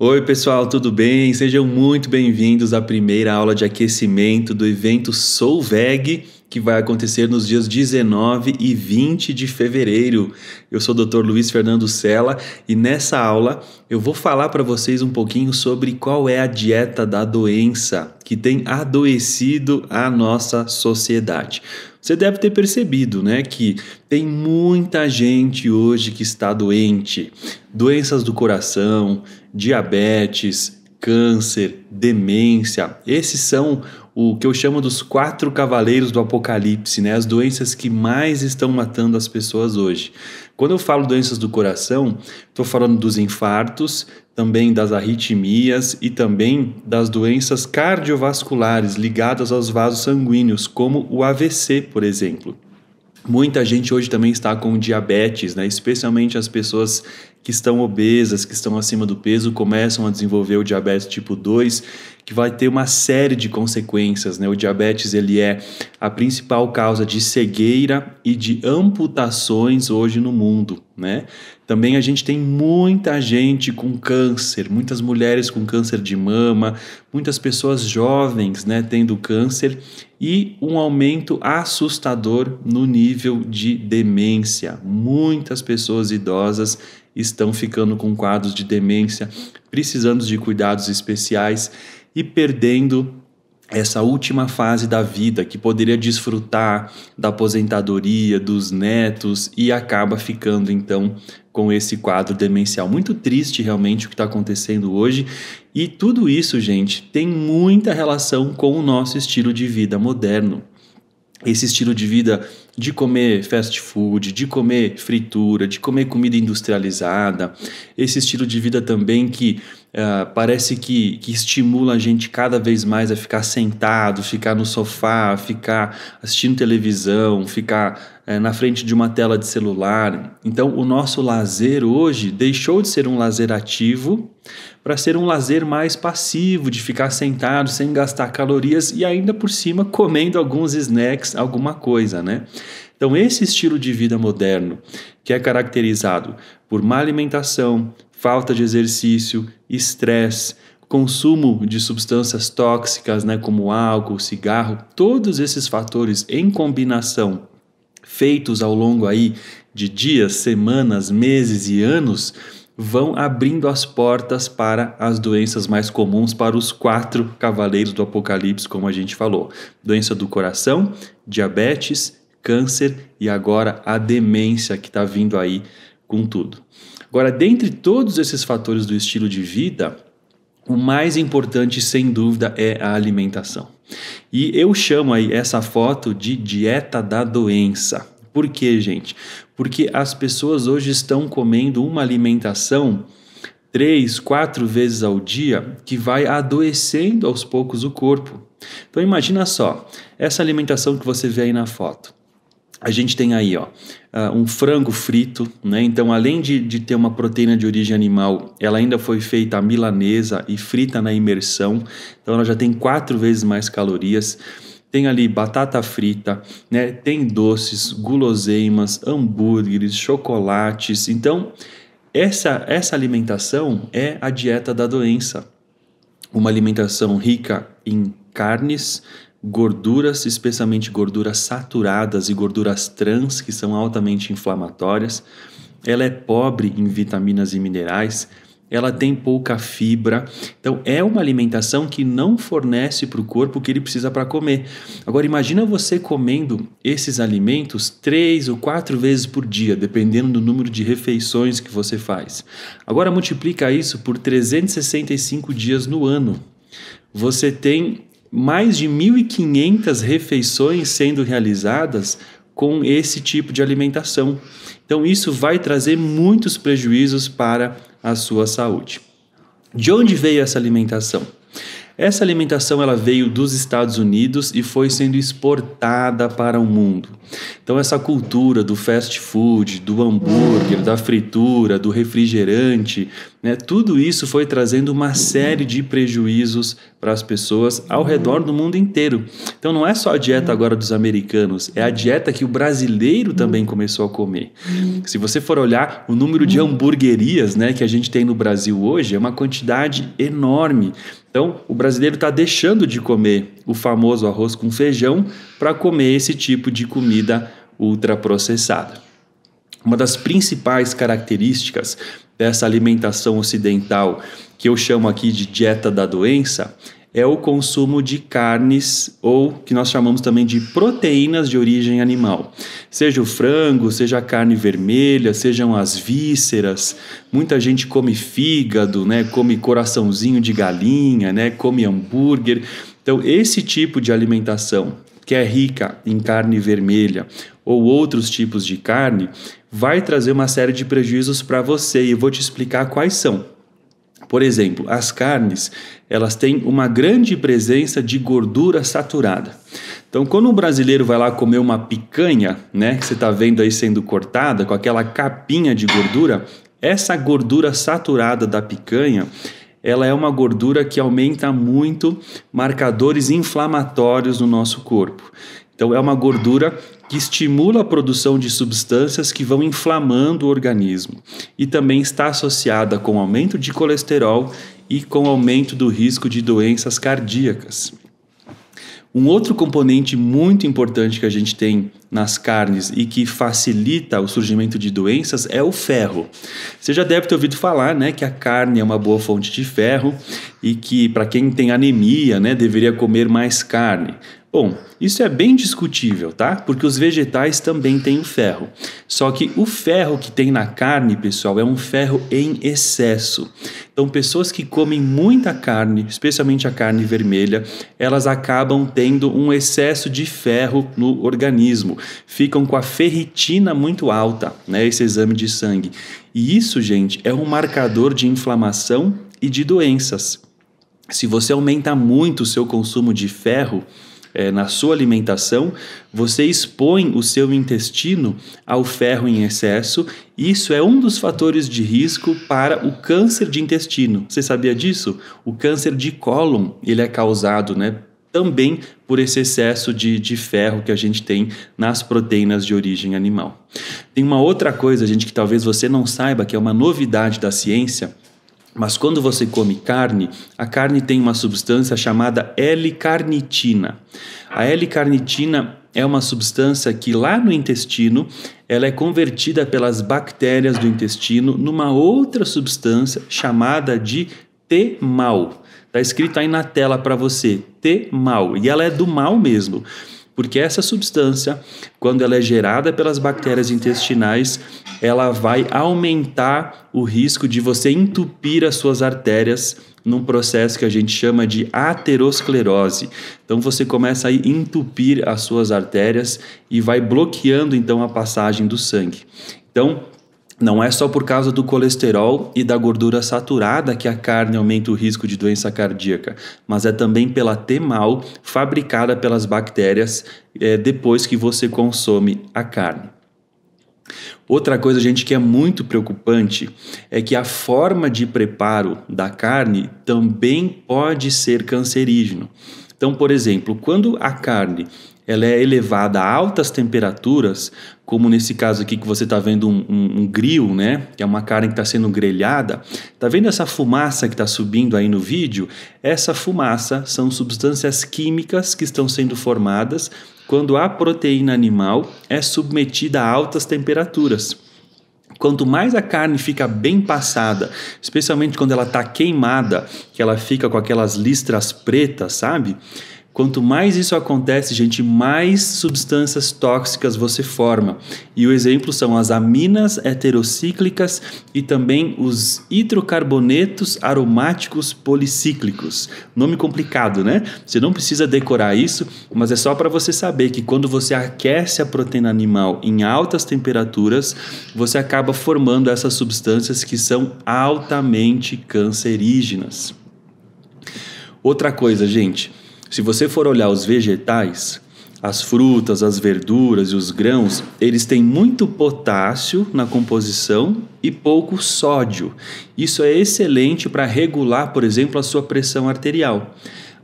Oi, pessoal, tudo bem? Sejam muito bem-vindos à primeira aula de aquecimento do evento Solveg, que vai acontecer nos dias 19 e 20 de fevereiro. Eu sou o Dr. Luiz Fernando Sela e nessa aula eu vou falar para vocês um pouquinho sobre qual é a dieta da doença que tem adoecido a nossa sociedade. Você deve ter percebido, né, que tem muita gente hoje que está doente, doenças do coração, diabetes, câncer, demência. Esses são o que eu chamo dos quatro cavaleiros do apocalipse, né? As doenças que mais estão matando as pessoas hoje. Quando eu falo doenças do coração, estou falando dos infartos, também das arritmias e também das doenças cardiovasculares ligadas aos vasos sanguíneos, como o AVC, por exemplo. Muita gente hoje também está com diabetes, né? especialmente as pessoas que estão obesas, que estão acima do peso, começam a desenvolver o diabetes tipo 2, que vai ter uma série de consequências. Né? O diabetes ele é a principal causa de cegueira e de amputações hoje no mundo. Né? Também a gente tem muita gente com câncer, muitas mulheres com câncer de mama, muitas pessoas jovens né, tendo câncer e um aumento assustador no nível de demência. Muitas pessoas idosas estão ficando com quadros de demência, precisando de cuidados especiais e perdendo essa última fase da vida que poderia desfrutar da aposentadoria, dos netos e acaba ficando então com esse quadro demencial. Muito triste realmente o que está acontecendo hoje e tudo isso, gente, tem muita relação com o nosso estilo de vida moderno esse estilo de vida de comer fast food, de comer fritura, de comer comida industrializada, esse estilo de vida também que uh, parece que, que estimula a gente cada vez mais a ficar sentado, ficar no sofá, ficar assistindo televisão, ficar uh, na frente de uma tela de celular. Então, o nosso lazer hoje deixou de ser um lazer ativo para ser um lazer mais passivo, de ficar sentado sem gastar calorias e ainda por cima comendo alguns snacks, alguma coisa, né? Então, esse estilo de vida moderno, que é caracterizado por má alimentação, falta de exercício, estresse, consumo de substâncias tóxicas, né, como álcool, cigarro, todos esses fatores em combinação, feitos ao longo aí de dias, semanas, meses e anos, vão abrindo as portas para as doenças mais comuns, para os quatro cavaleiros do Apocalipse, como a gente falou: doença do coração, diabetes, câncer e agora a demência que está vindo aí com tudo. Agora, dentre todos esses fatores do estilo de vida, o mais importante, sem dúvida, é a alimentação. E eu chamo aí essa foto de dieta da doença. Por quê, gente? Porque as pessoas hoje estão comendo uma alimentação três, quatro vezes ao dia que vai adoecendo aos poucos o corpo. Então imagina só, essa alimentação que você vê aí na foto. A gente tem aí ó, uh, um frango frito, né? Então, além de, de ter uma proteína de origem animal, ela ainda foi feita milanesa e frita na imersão. Então, ela já tem quatro vezes mais calorias tem ali batata frita, né? Tem doces, guloseimas, hambúrgueres, chocolates. Então, essa essa alimentação é a dieta da doença. Uma alimentação rica em carnes, gorduras, especialmente gorduras saturadas e gorduras trans, que são altamente inflamatórias. Ela é pobre em vitaminas e minerais ela tem pouca fibra. Então é uma alimentação que não fornece para o corpo o que ele precisa para comer. Agora imagina você comendo esses alimentos três ou quatro vezes por dia, dependendo do número de refeições que você faz. Agora multiplica isso por 365 dias no ano. Você tem mais de 1.500 refeições sendo realizadas com esse tipo de alimentação. Então, isso vai trazer muitos prejuízos para a sua saúde. De onde veio essa alimentação? Essa alimentação ela veio dos Estados Unidos e foi sendo exportada para o mundo. Então essa cultura do fast food, do hambúrguer, da fritura, do refrigerante, Né? Tudo isso foi trazendo uma série de prejuízos para as pessoas ao redor do mundo inteiro. Então não é só a dieta agora dos americanos, é a dieta que o brasileiro também começou a comer. Se você for olhar o número de hamburguerias né, que a gente tem no Brasil hoje, é uma quantidade enorme. Então, o brasileiro está deixando de comer o famoso arroz com feijão para comer esse tipo de comida ultraprocessada. Uma das principais características dessa alimentação ocidental, que eu chamo aqui de dieta da doença, é o consumo de carnes ou que nós chamamos também de proteínas de origem animal. Seja o frango, seja a carne vermelha, sejam as vísceras. Muita gente come fígado, né? Come coraçãozinho de galinha, né? Come hambúrguer. Então, esse tipo de alimentação que é rica em carne vermelha ou outros tipos de carne, vai trazer uma série de prejuízos para você e vou te explicar quais são. Por exemplo, as carnes, elas têm uma grande presença de gordura saturada. Então, quando um brasileiro vai lá comer uma picanha, né, que você está vendo aí sendo cortada, com aquela capinha de gordura, essa gordura saturada da picanha, ela é uma gordura que aumenta muito marcadores inflamatórios no nosso corpo. Então, é uma gordura que estimula a produção de substâncias que vão inflamando o organismo e também está associada com aumento de colesterol e com aumento do risco de doenças cardíacas. Um outro componente muito importante que a gente tem nas carnes e que facilita o surgimento de doenças é o ferro. Você já deve ter ouvido falar, né, que a carne é uma boa fonte de ferro e que para quem tem anemia, né, deveria comer mais carne. Bom, isso é bem discutível, tá? Porque os vegetais também têm o ferro. Só que o ferro que tem na carne, pessoal, é um ferro em excesso. Então, pessoas que comem muita carne, especialmente a carne vermelha, elas acabam tendo um excesso de ferro no organismo. Ficam com a ferritina muito alta, né? Esse exame de sangue. E isso, gente, é um marcador de inflamação e de doenças. Se você aumenta muito o seu consumo de ferro, é, na sua alimentação, você expõe o seu intestino ao ferro em excesso. Isso é um dos fatores de risco para o câncer de intestino. Você sabia disso? O câncer de cólon ele é causado, né? Também por esse excesso de, de ferro que a gente tem nas proteínas de origem animal. Tem uma outra coisa, gente, que talvez você não saiba, que é uma novidade da ciência, mas quando você come carne, a carne tem uma substância chamada L-carnitina. A L-carnitina é uma substância que lá no intestino ela é convertida pelas bactérias do intestino numa outra substância chamada de T-mal. Está escrito aí na tela para você, T-mal, e ela é do mal mesmo porque essa substância, quando ela é gerada pelas bactérias intestinais, ela vai aumentar o risco de você entupir as suas artérias num processo que a gente chama de aterosclerose. Então você começa a entupir as suas artérias e vai bloqueando então a passagem do sangue. Então, não é só por causa do colesterol e da gordura saturada que a carne aumenta o risco de doença cardíaca, mas é também pela T-mal fabricada pelas bactérias é, depois que você consome a carne. Outra coisa, gente, que é muito preocupante é que a forma de preparo da carne também pode ser cancerígeno. Então, por exemplo, quando a carne ela é elevada a altas temperaturas, como nesse caso aqui que você está vendo um, um, um, grill, né? Que é uma carne que está sendo grelhada. Tá vendo essa fumaça que está subindo aí no vídeo? Essa fumaça são substâncias químicas que estão sendo formadas quando a proteína animal é submetida a altas temperaturas. Quanto mais a carne fica bem passada, especialmente quando ela está queimada, que ela fica com aquelas listras pretas, sabe? Quanto mais isso acontece, gente, mais substâncias tóxicas você forma. E o exemplo são as aminas heterocíclicas e também os hidrocarbonetos aromáticos policíclicos. Nome complicado, né? Você não precisa decorar isso, mas é só para você saber que quando você aquece a proteína animal em altas temperaturas, você acaba formando essas substâncias que são altamente cancerígenas. Outra coisa, gente, se você for olhar os vegetais, as frutas, as verduras e os grãos, eles têm muito potássio na composição e pouco sódio. Isso é excelente para regular, por exemplo, a sua pressão arterial.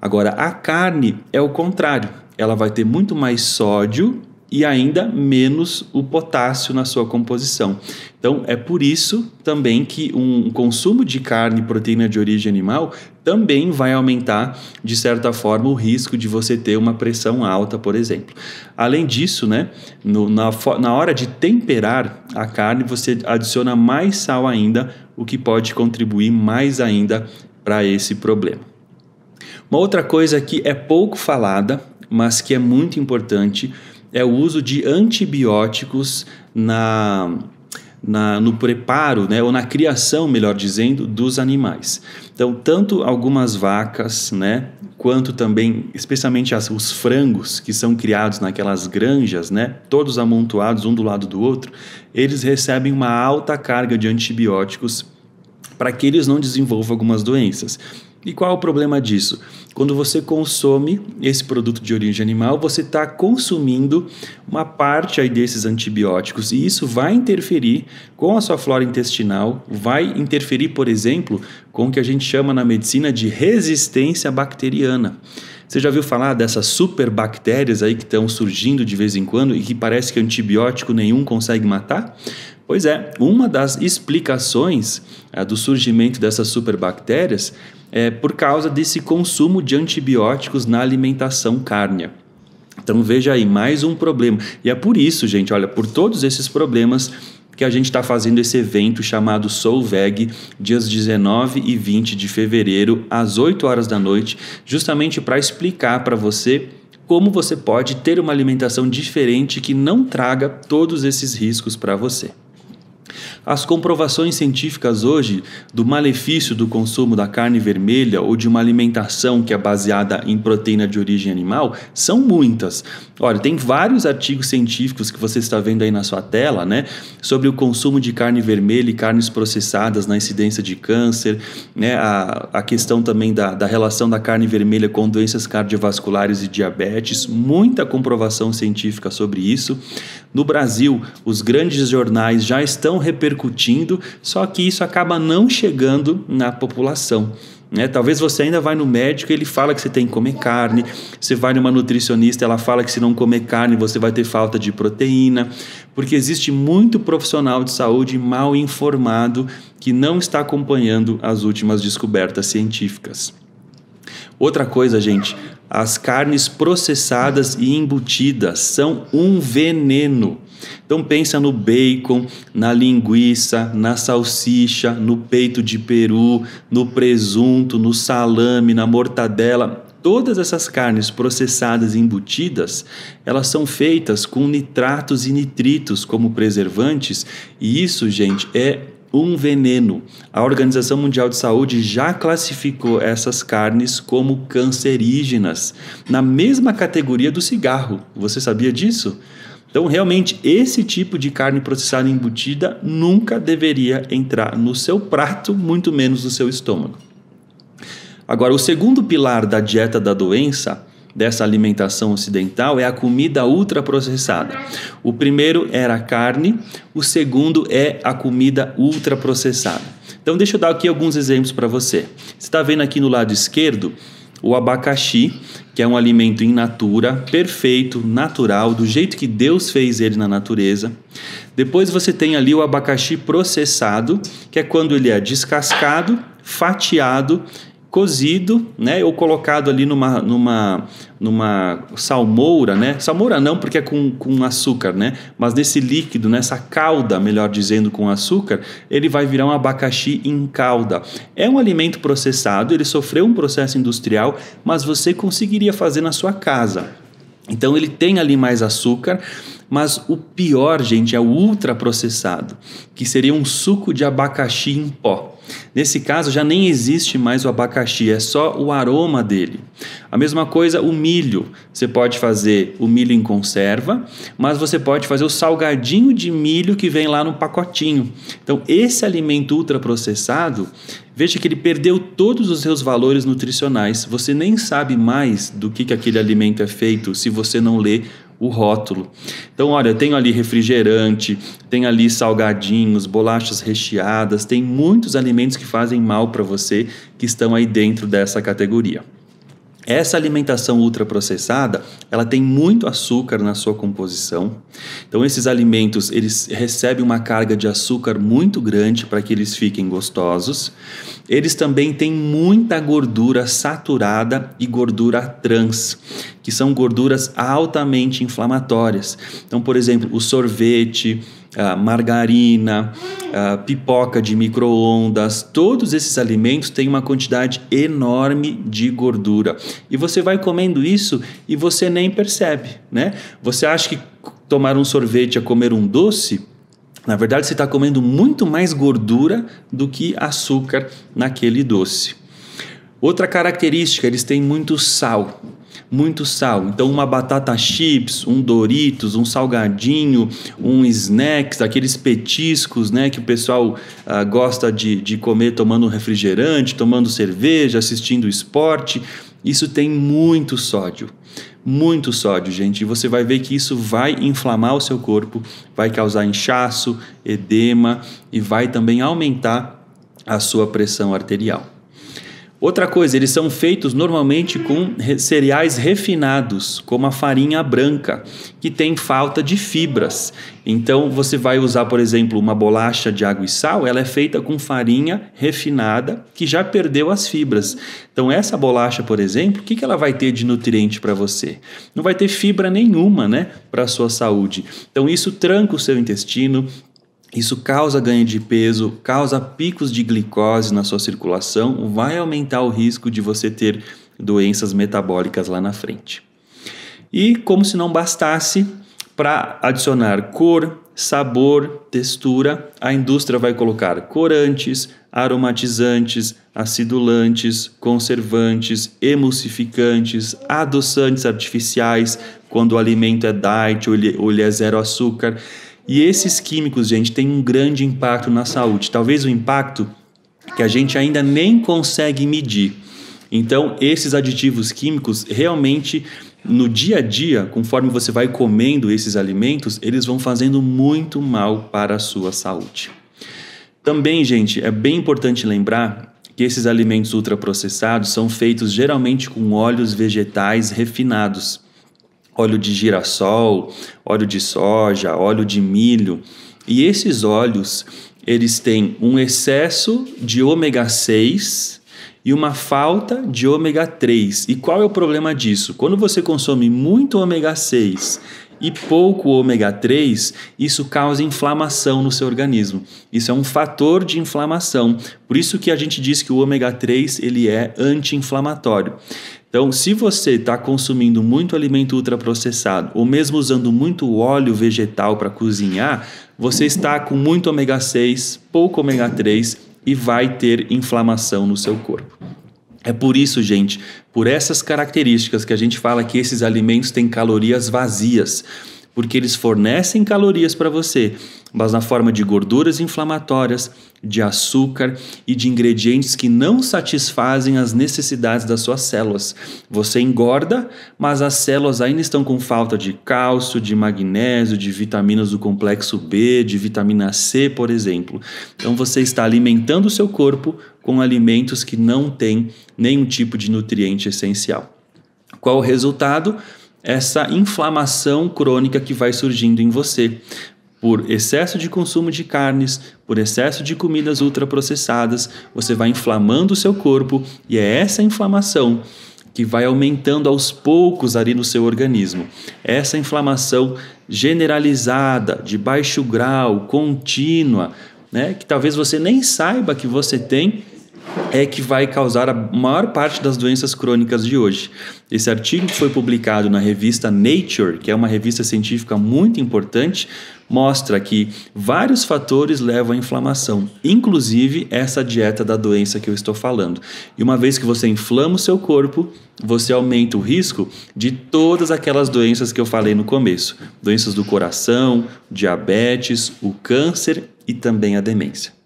Agora, a carne é o contrário. Ela vai ter muito mais sódio e ainda menos o potássio na sua composição. Então, é por isso também que um consumo de carne e proteína de origem animal também vai aumentar, de certa forma, o risco de você ter uma pressão alta, por exemplo. Além disso, né, no, na, na hora de temperar a carne, você adiciona mais sal ainda, o que pode contribuir mais ainda para esse problema. Uma outra coisa que é pouco falada, mas que é muito importante, é o uso de antibióticos na, na, no preparo, né, ou na criação, melhor dizendo, dos animais. Então, tanto algumas vacas, né, quanto também, especialmente as, os frangos que são criados naquelas granjas, né, todos amontoados um do lado do outro, eles recebem uma alta carga de antibióticos para que eles não desenvolvam algumas doenças. E qual é o problema disso? Quando você consome esse produto de origem animal, você está consumindo uma parte aí desses antibióticos e isso vai interferir com a sua flora intestinal, vai interferir, por exemplo, com o que a gente chama na medicina de resistência bacteriana. Você já viu falar dessas superbactérias aí que estão surgindo de vez em quando e que parece que antibiótico nenhum consegue matar? Pois é, uma das explicações é, do surgimento dessas superbactérias é por causa desse consumo de antibióticos na alimentação cárnea. Então veja aí, mais um problema. E é por isso, gente, olha, por todos esses problemas que a gente está fazendo esse evento chamado Soul Veg, dias 19 e 20 de fevereiro, às 8 horas da noite, justamente para explicar para você como você pode ter uma alimentação diferente que não traga todos esses riscos para você. As comprovações científicas hoje do malefício do consumo da carne vermelha ou de uma alimentação que é baseada em proteína de origem animal são muitas. Olha, tem vários artigos científicos que você está vendo aí na sua tela, né, sobre o consumo de carne vermelha e carnes processadas na incidência de câncer, né, a, a questão também da, da relação da carne vermelha com doenças cardiovasculares e diabetes, muita comprovação científica sobre isso. No Brasil, os grandes jornais já estão repercutindo, só que isso acaba não chegando na população. Né? Talvez você ainda vai no médico e ele fala que você tem que comer carne. Você vai numa nutricionista, ela fala que se não comer carne você vai ter falta de proteína, porque existe muito profissional de saúde mal informado que não está acompanhando as últimas descobertas científicas. Outra coisa, gente, as carnes processadas e embutidas são um veneno. Então pensa no bacon, na linguiça, na salsicha, no peito de peru, no presunto, no salame, na mortadela. Todas essas carnes processadas e embutidas, elas são feitas com nitratos e nitritos como preservantes, e isso, gente, é um veneno. A Organização Mundial de Saúde já classificou essas carnes como cancerígenas, na mesma categoria do cigarro. Você sabia disso? Então, realmente, esse tipo de carne processada embutida nunca deveria entrar no seu prato, muito menos no seu estômago. Agora, o segundo pilar da dieta da doença dessa alimentação ocidental é a comida ultraprocessada. O primeiro era a carne, o segundo é a comida ultraprocessada. Então, deixa eu dar aqui alguns exemplos para você. Você está vendo aqui no lado esquerdo o abacaxi, que é um alimento in natura, perfeito, natural, do jeito que Deus fez ele na natureza. Depois você tem ali o abacaxi processado, que é quando ele é descascado, fatiado cozido, né, ou colocado ali numa, numa, numa salmoura, né? Salmoura não, porque é com, com açúcar, né? Mas nesse líquido, nessa calda, melhor dizendo, com açúcar, ele vai virar um abacaxi em calda. É um alimento processado, ele sofreu um processo industrial, mas você conseguiria fazer na sua casa. Então ele tem ali mais açúcar, mas o pior, gente, é o ultraprocessado, que seria um suco de abacaxi em pó. Nesse caso, já nem existe mais o abacaxi, é só o aroma dele. A mesma coisa o milho. Você pode fazer o milho em conserva, mas você pode fazer o salgadinho de milho que vem lá no pacotinho. Então, esse alimento ultraprocessado, veja que ele perdeu todos os seus valores nutricionais. Você nem sabe mais do que, que aquele alimento é feito se você não lê o rótulo. Então, olha, tem ali refrigerante, tem ali salgadinhos, bolachas recheadas, tem muitos alimentos que fazem mal para você que estão aí dentro dessa categoria. Essa alimentação ultraprocessada, ela tem muito açúcar na sua composição. Então esses alimentos, eles recebem uma carga de açúcar muito grande para que eles fiquem gostosos. Eles também têm muita gordura saturada e gordura trans, que são gorduras altamente inflamatórias. Então, por exemplo, o sorvete, a margarina, a pipoca de micro-ondas, todos esses alimentos têm uma quantidade enorme de gordura. E você vai comendo isso e você nem percebe, né? Você acha que tomar um sorvete é comer um doce? Na verdade, você está comendo muito mais gordura do que açúcar naquele doce. Outra característica, eles têm muito sal muito sal. Então, uma batata chips, um Doritos, um salgadinho, um snacks, aqueles petiscos né, que o pessoal ah, gosta de, de comer tomando refrigerante, tomando cerveja, assistindo esporte. Isso tem muito sódio. Muito sódio, gente. E você vai ver que isso vai inflamar o seu corpo, vai causar inchaço, edema e vai também aumentar a sua pressão arterial. Outra coisa, eles são feitos normalmente com cereais refinados, como a farinha branca, que tem falta de fibras. Então, você vai usar, por exemplo, uma bolacha de água e sal, ela é feita com farinha refinada, que já perdeu as fibras. Então, essa bolacha, por exemplo, o que ela vai ter de nutriente para você? Não vai ter fibra nenhuma, né, para a sua saúde. Então, isso tranca o seu intestino, isso causa ganho de peso, causa picos de glicose na sua circulação, vai aumentar o risco de você ter doenças metabólicas lá na frente. E como se não bastasse, para adicionar cor, sabor, textura, a indústria vai colocar corantes, aromatizantes, acidulantes, conservantes, emulsificantes, adoçantes artificiais, quando o alimento é diet ou ele, ou ele é zero açúcar. E esses químicos, gente, têm um grande impacto na saúde. Talvez o impacto que a gente ainda nem consegue medir. Então, esses aditivos químicos realmente no dia a dia, conforme você vai comendo esses alimentos, eles vão fazendo muito mal para a sua saúde. Também, gente, é bem importante lembrar que esses alimentos ultraprocessados são feitos geralmente com óleos vegetais refinados óleo de girassol, óleo de soja, óleo de milho. E esses óleos, eles têm um excesso de ômega 6 e uma falta de ômega 3. E qual é o problema disso? Quando você consome muito ômega 6 e pouco ômega 3, isso causa inflamação no seu organismo. Isso é um fator de inflamação. Por isso que a gente diz que o ômega 3 ele é anti-inflamatório. Então, se você está consumindo muito alimento ultraprocessado ou mesmo usando muito óleo vegetal para cozinhar, você está com muito ômega 6, pouco ômega 3 e vai ter inflamação no seu corpo. É por isso, gente, por essas características que a gente fala que esses alimentos têm calorias vazias porque eles fornecem calorias para você, mas na forma de gorduras inflamatórias, de açúcar e de ingredientes que não satisfazem as necessidades das suas células. Você engorda, mas as células ainda estão com falta de cálcio, de magnésio, de vitaminas do complexo B, de vitamina C, por exemplo. Então você está alimentando o seu corpo com alimentos que não têm nenhum tipo de nutriente essencial. Qual o resultado? essa inflamação crônica que vai surgindo em você por excesso de consumo de carnes, por excesso de comidas ultraprocessadas, você vai inflamando o seu corpo e é essa inflamação que vai aumentando aos poucos ali no seu organismo. Essa inflamação generalizada, de baixo grau, contínua, né, que talvez você nem saiba que você tem, é que vai causar a maior parte das doenças crônicas de hoje. Esse artigo que foi publicado na revista Nature, que é uma revista científica muito importante, mostra que vários fatores levam à inflamação, inclusive essa dieta da doença que eu estou falando. E uma vez que você inflama o seu corpo, você aumenta o risco de todas aquelas doenças que eu falei no começo: doenças do coração, diabetes, o câncer e também a demência.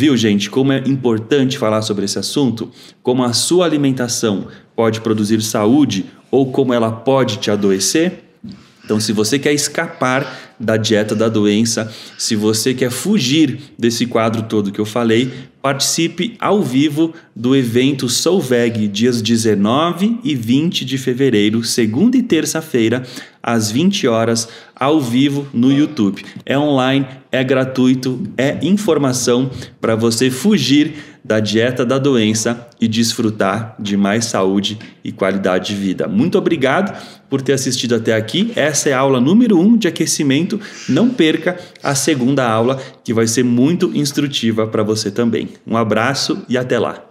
Viu, gente, como é importante falar sobre esse assunto? Como a sua alimentação pode produzir saúde ou como ela pode te adoecer? Então, se você quer escapar da dieta da doença, se você quer fugir desse quadro todo que eu falei, participe ao vivo do evento Solveg, dias 19 e 20 de fevereiro, segunda e terça-feira, às 20 horas, ao vivo no YouTube. É online, é gratuito, é informação para você fugir da dieta da doença e desfrutar de mais saúde e qualidade de vida. Muito obrigado por ter assistido até aqui. Essa é a aula número 1 um de aquecimento. Não perca a segunda aula, que vai ser muito instrutiva para você também. Um abraço e até lá.